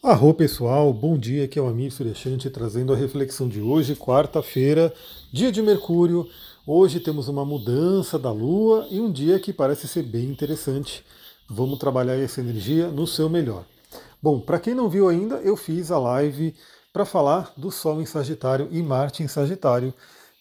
Arro pessoal, bom dia, aqui é o Amir Suryashanti trazendo a reflexão de hoje, quarta-feira, dia de Mercúrio. Hoje temos uma mudança da Lua e um dia que parece ser bem interessante. Vamos trabalhar essa energia no seu melhor. Bom, para quem não viu ainda, eu fiz a live para falar do Sol em Sagitário e Marte em Sagitário.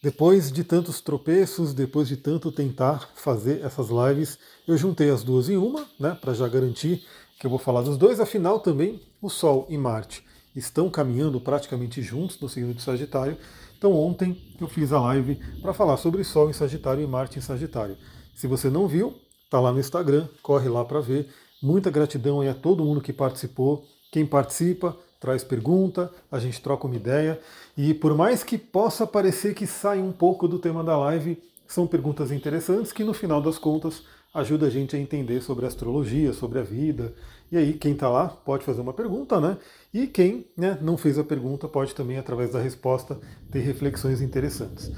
Depois de tantos tropeços, depois de tanto tentar fazer essas lives, eu juntei as duas em uma, né, para já garantir que eu vou falar dos dois. Afinal, também o Sol e Marte estão caminhando praticamente juntos no signo de Sagitário. Então, ontem eu fiz a live para falar sobre Sol em Sagitário e Marte em Sagitário. Se você não viu, tá lá no Instagram, corre lá para ver. Muita gratidão a todo mundo que participou. Quem participa, traz pergunta, a gente troca uma ideia. E por mais que possa parecer que sai um pouco do tema da live, são perguntas interessantes que no final das contas ajuda a gente a entender sobre astrologia, sobre a vida. E aí, quem está lá pode fazer uma pergunta, né? E quem né, não fez a pergunta pode também, através da resposta, ter reflexões interessantes.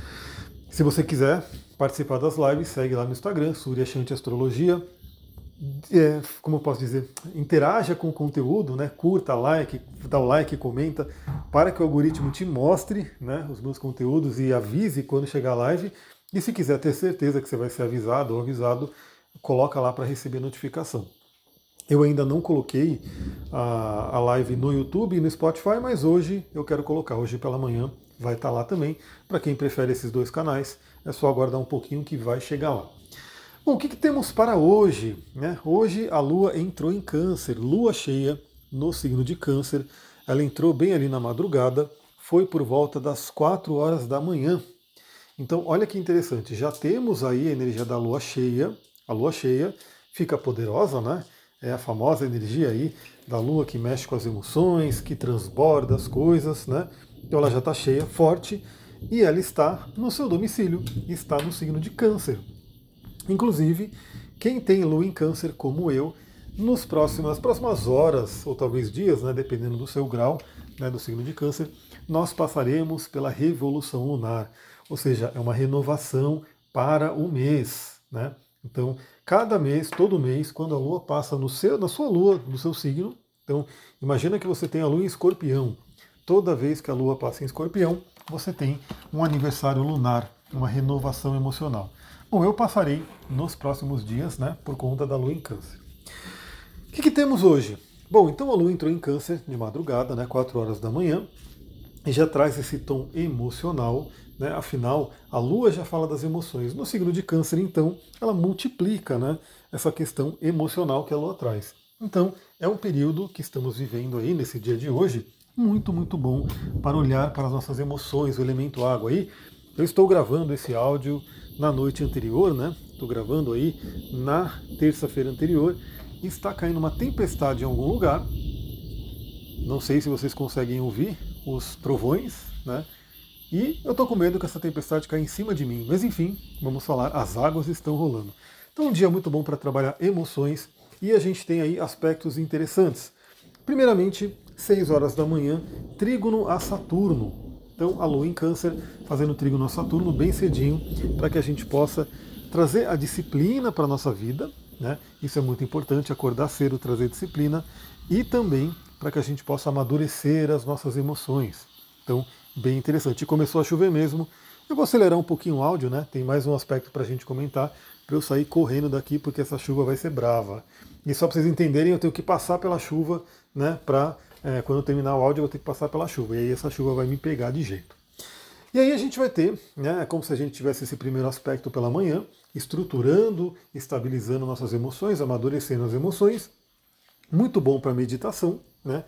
Se você quiser participar das lives, segue lá no Instagram, Surya Shanti Astrologia. É, como eu posso dizer, interaja com o conteúdo, né? curta, like, dá o like, comenta, para que o algoritmo te mostre né, os meus conteúdos e avise quando chegar a live. E se quiser ter certeza que você vai ser avisado ou avisado, coloca lá para receber notificação. Eu ainda não coloquei a, a live no YouTube e no Spotify, mas hoje eu quero colocar. Hoje pela manhã vai estar tá lá também. Para quem prefere esses dois canais, é só aguardar um pouquinho que vai chegar lá. Bom, o que, que temos para hoje? Né? Hoje a Lua entrou em Câncer, Lua cheia no signo de Câncer. Ela entrou bem ali na madrugada, foi por volta das 4 horas da manhã. Então, olha que interessante, já temos aí a energia da Lua cheia, a lua cheia fica poderosa, né? É a famosa energia aí da lua que mexe com as emoções, que transborda as coisas, né? Então ela já está cheia, forte, e ela está no seu domicílio, está no signo de Câncer. Inclusive, quem tem lua em Câncer, como eu, nos próximos, nas próximas horas, ou talvez dias, né, dependendo do seu grau, né, do signo de Câncer, nós passaremos pela revolução lunar, ou seja, é uma renovação para o mês, né? Então, cada mês, todo mês, quando a Lua passa no seu, na sua Lua, no seu signo, então imagina que você tem a Lua em Escorpião. Toda vez que a Lua passa em Escorpião, você tem um aniversário lunar, uma renovação emocional. Bom, eu passarei nos próximos dias, né, por conta da Lua em Câncer. O que, que temos hoje? Bom, então a Lua entrou em Câncer de madrugada, né, 4 horas da manhã, e já traz esse tom emocional né? Afinal, a Lua já fala das emoções. No signo de Câncer, então, ela multiplica né, essa questão emocional que a Lua traz. Então, é um período que estamos vivendo aí nesse dia de hoje, muito, muito bom para olhar para as nossas emoções, o elemento água aí. Eu estou gravando esse áudio na noite anterior, né? Estou gravando aí na terça-feira anterior está caindo uma tempestade em algum lugar. Não sei se vocês conseguem ouvir os trovões, né? E eu estou com medo que essa tempestade caia em cima de mim. Mas enfim, vamos falar, as águas estão rolando. Então um dia muito bom para trabalhar emoções e a gente tem aí aspectos interessantes. Primeiramente, 6 horas da manhã, trígono a Saturno. Então a Lua em Câncer fazendo trígono a Saturno bem cedinho para que a gente possa trazer a disciplina para a nossa vida. Né? Isso é muito importante, acordar cedo, trazer disciplina e também para que a gente possa amadurecer as nossas emoções. Então, bem interessante. E começou a chover mesmo. Eu vou acelerar um pouquinho o áudio, né? Tem mais um aspecto para a gente comentar, para eu sair correndo daqui, porque essa chuva vai ser brava. E só para vocês entenderem, eu tenho que passar pela chuva, né? Para é, quando eu terminar o áudio, eu vou ter que passar pela chuva. E aí essa chuva vai me pegar de jeito. E aí a gente vai ter, né? É como se a gente tivesse esse primeiro aspecto pela manhã, estruturando, estabilizando nossas emoções, amadurecendo as emoções. Muito bom para meditação, né?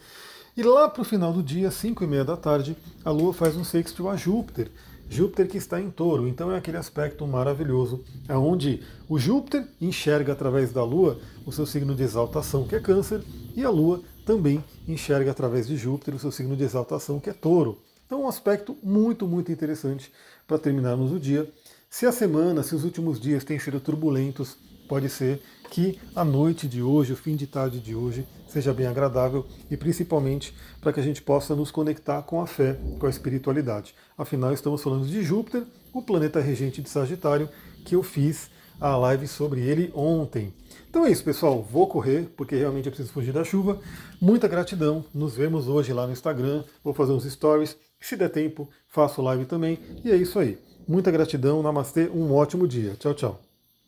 E lá para o final do dia, 5 e meia da tarde, a Lua faz um sextil a Júpiter. Júpiter que está em touro, então é aquele aspecto maravilhoso, onde o Júpiter enxerga através da Lua o seu signo de exaltação, que é câncer, e a Lua também enxerga através de Júpiter o seu signo de exaltação, que é touro. Então um aspecto muito, muito interessante para terminarmos o dia. Se a semana, se os últimos dias têm sido turbulentos, pode ser que a noite de hoje, o fim de tarde de hoje, seja bem agradável e principalmente para que a gente possa nos conectar com a fé, com a espiritualidade. Afinal, estamos falando de Júpiter, o planeta regente de Sagitário, que eu fiz a live sobre ele ontem. Então é isso, pessoal. Vou correr, porque realmente eu preciso fugir da chuva. Muita gratidão. Nos vemos hoje lá no Instagram. Vou fazer uns stories. Se der tempo, faço live também. E é isso aí. Muita gratidão. Namastê. Um ótimo dia. Tchau, tchau.